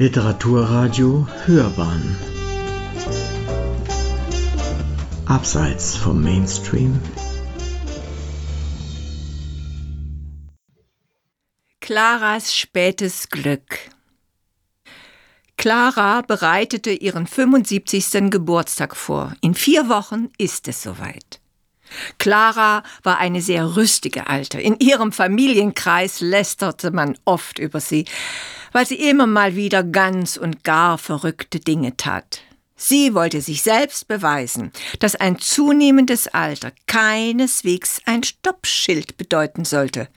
Literaturradio Hörbahn Abseits vom Mainstream Claras spätes Glück Clara bereitete ihren 75. Geburtstag vor. In vier Wochen ist es soweit. Clara war eine sehr rüstige Alte. In ihrem Familienkreis lästerte man oft über sie, weil sie immer mal wieder ganz und gar verrückte Dinge tat. Sie wollte sich selbst beweisen, dass ein zunehmendes Alter keineswegs ein Stoppschild bedeuten sollte.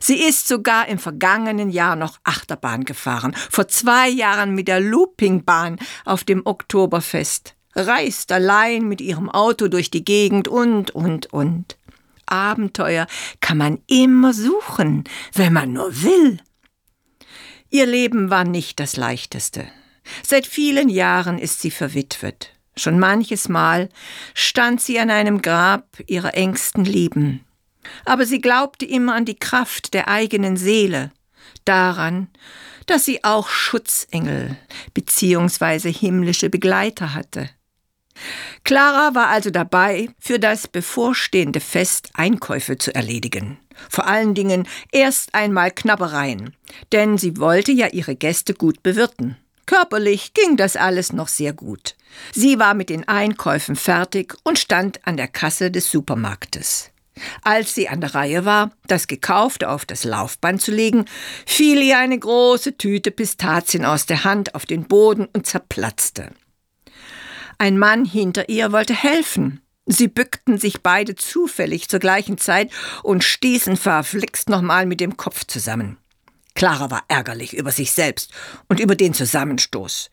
Sie ist sogar im vergangenen Jahr noch Achterbahn gefahren, vor zwei Jahren mit der Loopingbahn auf dem Oktoberfest, reist allein mit ihrem Auto durch die Gegend und, und, und. Abenteuer kann man immer suchen, wenn man nur will. Ihr Leben war nicht das leichteste. Seit vielen Jahren ist sie verwitwet. Schon manches Mal stand sie an einem Grab ihrer engsten Lieben. Aber sie glaubte immer an die Kraft der eigenen Seele, daran, dass sie auch Schutzengel bzw. himmlische Begleiter hatte. Clara war also dabei, für das bevorstehende Fest Einkäufe zu erledigen. Vor allen Dingen erst einmal Knabbereien, denn sie wollte ja ihre Gäste gut bewirten. Körperlich ging das alles noch sehr gut. Sie war mit den Einkäufen fertig und stand an der Kasse des Supermarktes. Als sie an der Reihe war, das Gekaufte auf das Laufband zu legen, fiel ihr eine große Tüte Pistazien aus der Hand auf den Boden und zerplatzte. Ein Mann hinter ihr wollte helfen. Sie bückten sich beide zufällig zur gleichen Zeit und stießen verflixt nochmal mit dem Kopf zusammen. Clara war ärgerlich über sich selbst und über den Zusammenstoß.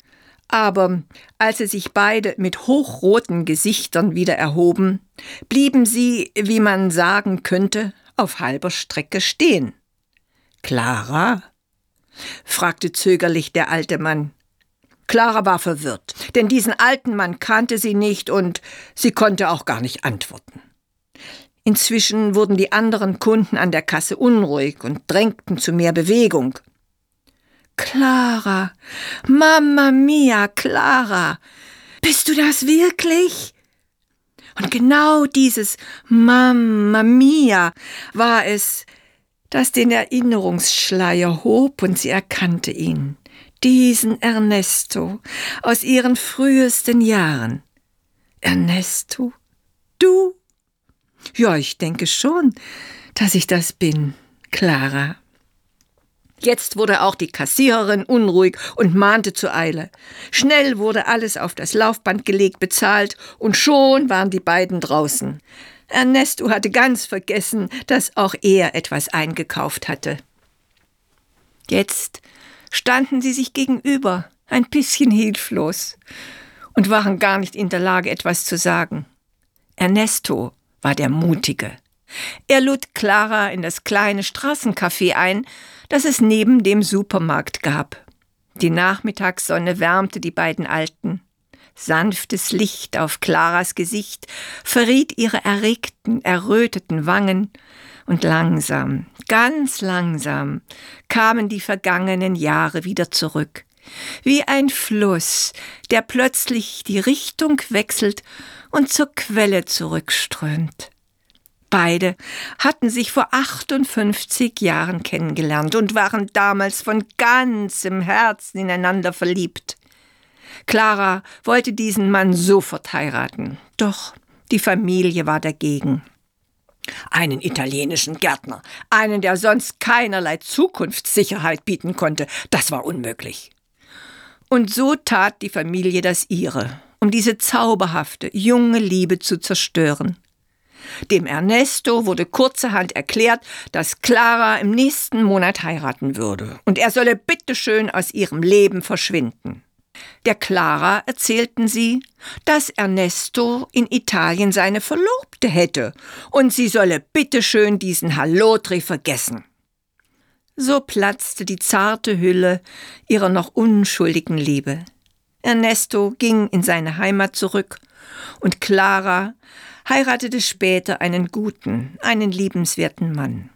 Aber als sie sich beide mit hochroten Gesichtern wieder erhoben, blieben sie, wie man sagen könnte, auf halber Strecke stehen. Clara? fragte zögerlich der alte Mann. Clara war verwirrt, denn diesen alten Mann kannte sie nicht und sie konnte auch gar nicht antworten. Inzwischen wurden die anderen Kunden an der Kasse unruhig und drängten zu mehr Bewegung. Clara, Mamma mia, Clara, bist du das wirklich? Und genau dieses Mamma mia war es, das den Erinnerungsschleier hob und sie erkannte ihn, diesen Ernesto aus ihren frühesten Jahren. Ernesto, du? Ja, ich denke schon, dass ich das bin, Clara. Jetzt wurde auch die Kassiererin unruhig und mahnte zur Eile. Schnell wurde alles auf das Laufband gelegt, bezahlt, und schon waren die beiden draußen. Ernesto hatte ganz vergessen, dass auch er etwas eingekauft hatte. Jetzt standen sie sich gegenüber, ein bisschen hilflos, und waren gar nicht in der Lage, etwas zu sagen. Ernesto war der Mutige. Er lud Clara in das kleine Straßencafé ein, das es neben dem Supermarkt gab. Die Nachmittagssonne wärmte die beiden Alten. Sanftes Licht auf Claras Gesicht verriet ihre erregten, erröteten Wangen, und langsam, ganz langsam kamen die vergangenen Jahre wieder zurück, wie ein Fluss, der plötzlich die Richtung wechselt und zur Quelle zurückströmt. Beide hatten sich vor 58 Jahren kennengelernt und waren damals von ganzem Herzen ineinander verliebt. Clara wollte diesen Mann sofort heiraten, doch die Familie war dagegen. Einen italienischen Gärtner, einen, der sonst keinerlei Zukunftssicherheit bieten konnte, das war unmöglich. Und so tat die Familie das ihre um diese zauberhafte, junge Liebe zu zerstören. Dem Ernesto wurde kurzerhand erklärt, dass Clara im nächsten Monat heiraten würde und er solle bitteschön aus ihrem Leben verschwinden. Der Clara erzählten sie, dass Ernesto in Italien seine Verlobte hätte und sie solle bitteschön diesen Hallotri vergessen. So platzte die zarte Hülle ihrer noch unschuldigen Liebe. Ernesto ging in seine Heimat zurück und Clara heiratete später einen guten, einen liebenswerten Mann.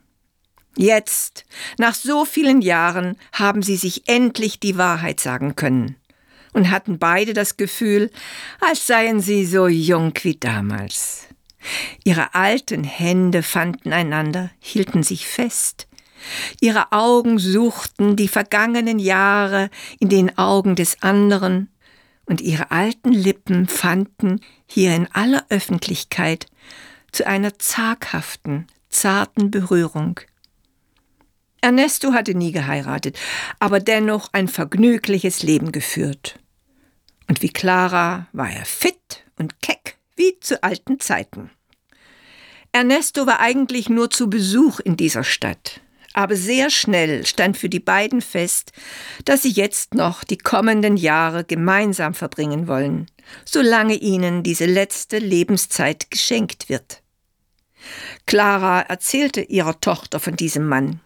Jetzt, nach so vielen Jahren, haben sie sich endlich die Wahrheit sagen können und hatten beide das Gefühl, als seien sie so jung wie damals. Ihre alten Hände fanden einander, hielten sich fest. Ihre Augen suchten die vergangenen Jahre in den Augen des anderen, und ihre alten Lippen fanden hier in aller Öffentlichkeit zu einer zaghaften, zarten Berührung. Ernesto hatte nie geheiratet, aber dennoch ein vergnügliches Leben geführt. Und wie Clara war er fit und keck wie zu alten Zeiten. Ernesto war eigentlich nur zu Besuch in dieser Stadt, aber sehr schnell stand für die beiden fest, dass sie jetzt noch die kommenden Jahre gemeinsam verbringen wollen, solange ihnen diese letzte Lebenszeit geschenkt wird. Clara erzählte ihrer Tochter von diesem Mann.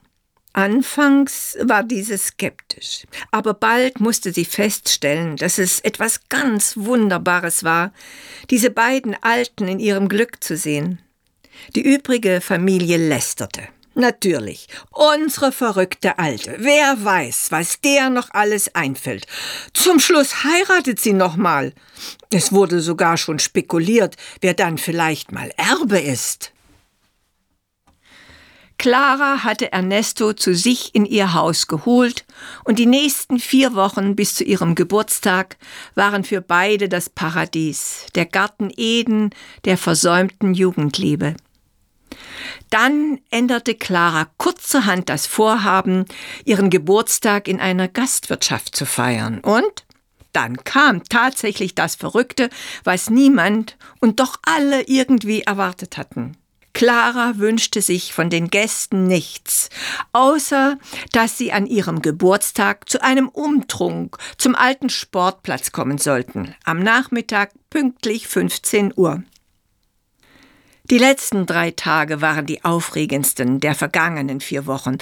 Anfangs war diese skeptisch, aber bald musste sie feststellen, dass es etwas ganz Wunderbares war, diese beiden Alten in ihrem Glück zu sehen. Die übrige Familie lästerte. Natürlich, unsere verrückte Alte. Wer weiß, was der noch alles einfällt. Zum Schluss heiratet sie noch mal. Es wurde sogar schon spekuliert, wer dann vielleicht mal Erbe ist. Clara hatte Ernesto zu sich in ihr Haus geholt, und die nächsten vier Wochen bis zu ihrem Geburtstag waren für beide das Paradies, der Garten Eden der versäumten Jugendliebe. Dann änderte Clara kurzerhand das Vorhaben, ihren Geburtstag in einer Gastwirtschaft zu feiern, und dann kam tatsächlich das Verrückte, was niemand und doch alle irgendwie erwartet hatten. Clara wünschte sich von den Gästen nichts, außer dass sie an ihrem Geburtstag zu einem Umtrunk zum alten Sportplatz kommen sollten, am Nachmittag pünktlich 15 Uhr. Die letzten drei Tage waren die aufregendsten der vergangenen vier Wochen,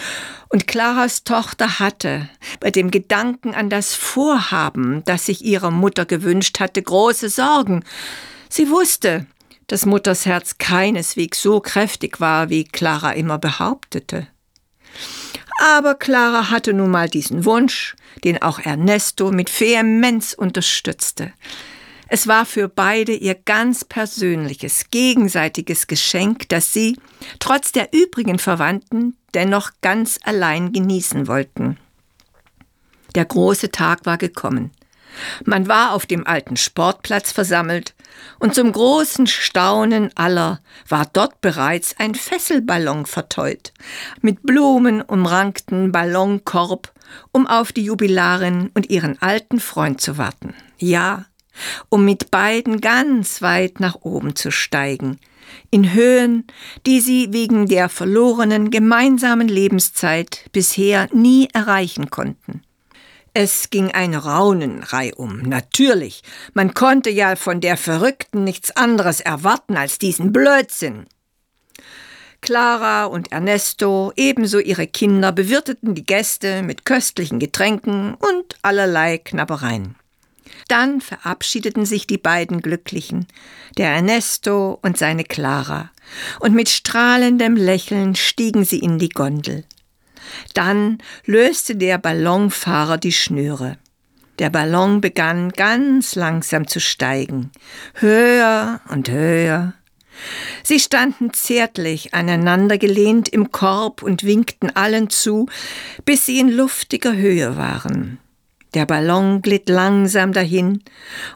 und Claras Tochter hatte, bei dem Gedanken an das Vorhaben, das sich ihre Mutter gewünscht hatte, große Sorgen. Sie wusste, dass Mutters Herz keineswegs so kräftig war, wie Clara immer behauptete. Aber Clara hatte nun mal diesen Wunsch, den auch Ernesto mit Vehemenz unterstützte. Es war für beide ihr ganz persönliches, gegenseitiges Geschenk, das sie, trotz der übrigen Verwandten, dennoch ganz allein genießen wollten. Der große Tag war gekommen. Man war auf dem alten Sportplatz versammelt, und zum großen Staunen aller war dort bereits ein Fesselballon verteut, mit Blumen umrankten Ballonkorb, um auf die Jubilarin und ihren alten Freund zu warten. Ja, um mit beiden ganz weit nach oben zu steigen, in Höhen, die sie wegen der verlorenen gemeinsamen Lebenszeit bisher nie erreichen konnten. Es ging ein Raunen reihum. Natürlich, man konnte ja von der Verrückten nichts anderes erwarten als diesen Blödsinn. Clara und Ernesto, ebenso ihre Kinder, bewirteten die Gäste mit köstlichen Getränken und allerlei Knabbereien. Dann verabschiedeten sich die beiden Glücklichen, der Ernesto und seine Clara, und mit strahlendem Lächeln stiegen sie in die Gondel. Dann löste der Ballonfahrer die Schnüre. Der Ballon begann ganz langsam zu steigen, höher und höher. Sie standen zärtlich aneinandergelehnt im Korb und winkten allen zu, bis sie in luftiger Höhe waren. Der Ballon glitt langsam dahin,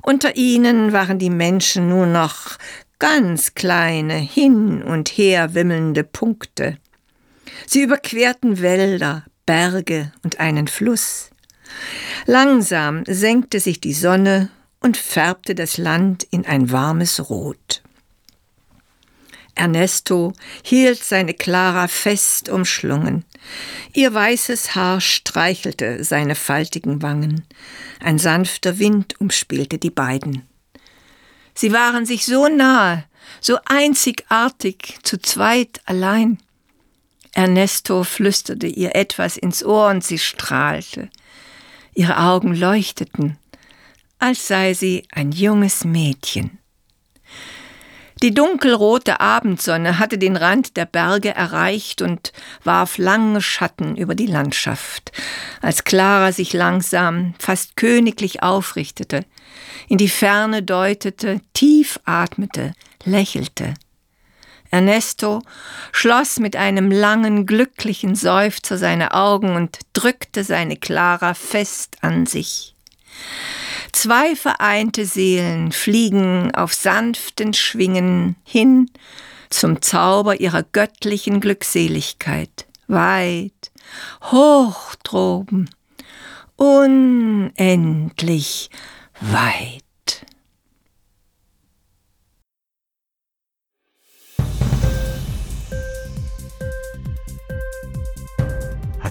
unter ihnen waren die Menschen nur noch ganz kleine, hin und her wimmelnde Punkte. Sie überquerten Wälder, Berge und einen Fluss. Langsam senkte sich die Sonne und färbte das Land in ein warmes Rot. Ernesto hielt seine Clara fest umschlungen. Ihr weißes Haar streichelte seine faltigen Wangen. Ein sanfter Wind umspielte die beiden. Sie waren sich so nahe, so einzigartig, zu zweit allein. Ernesto flüsterte ihr etwas ins Ohr und sie strahlte. Ihre Augen leuchteten, als sei sie ein junges Mädchen. Die dunkelrote Abendsonne hatte den Rand der Berge erreicht und warf lange Schatten über die Landschaft, als Clara sich langsam, fast königlich aufrichtete, in die Ferne deutete, tief atmete, lächelte. Ernesto schloss mit einem langen, glücklichen Seufzer seine Augen und drückte seine Clara fest an sich. Zwei vereinte Seelen fliegen auf sanften Schwingen hin zum Zauber ihrer göttlichen Glückseligkeit, weit, hoch droben, unendlich weit.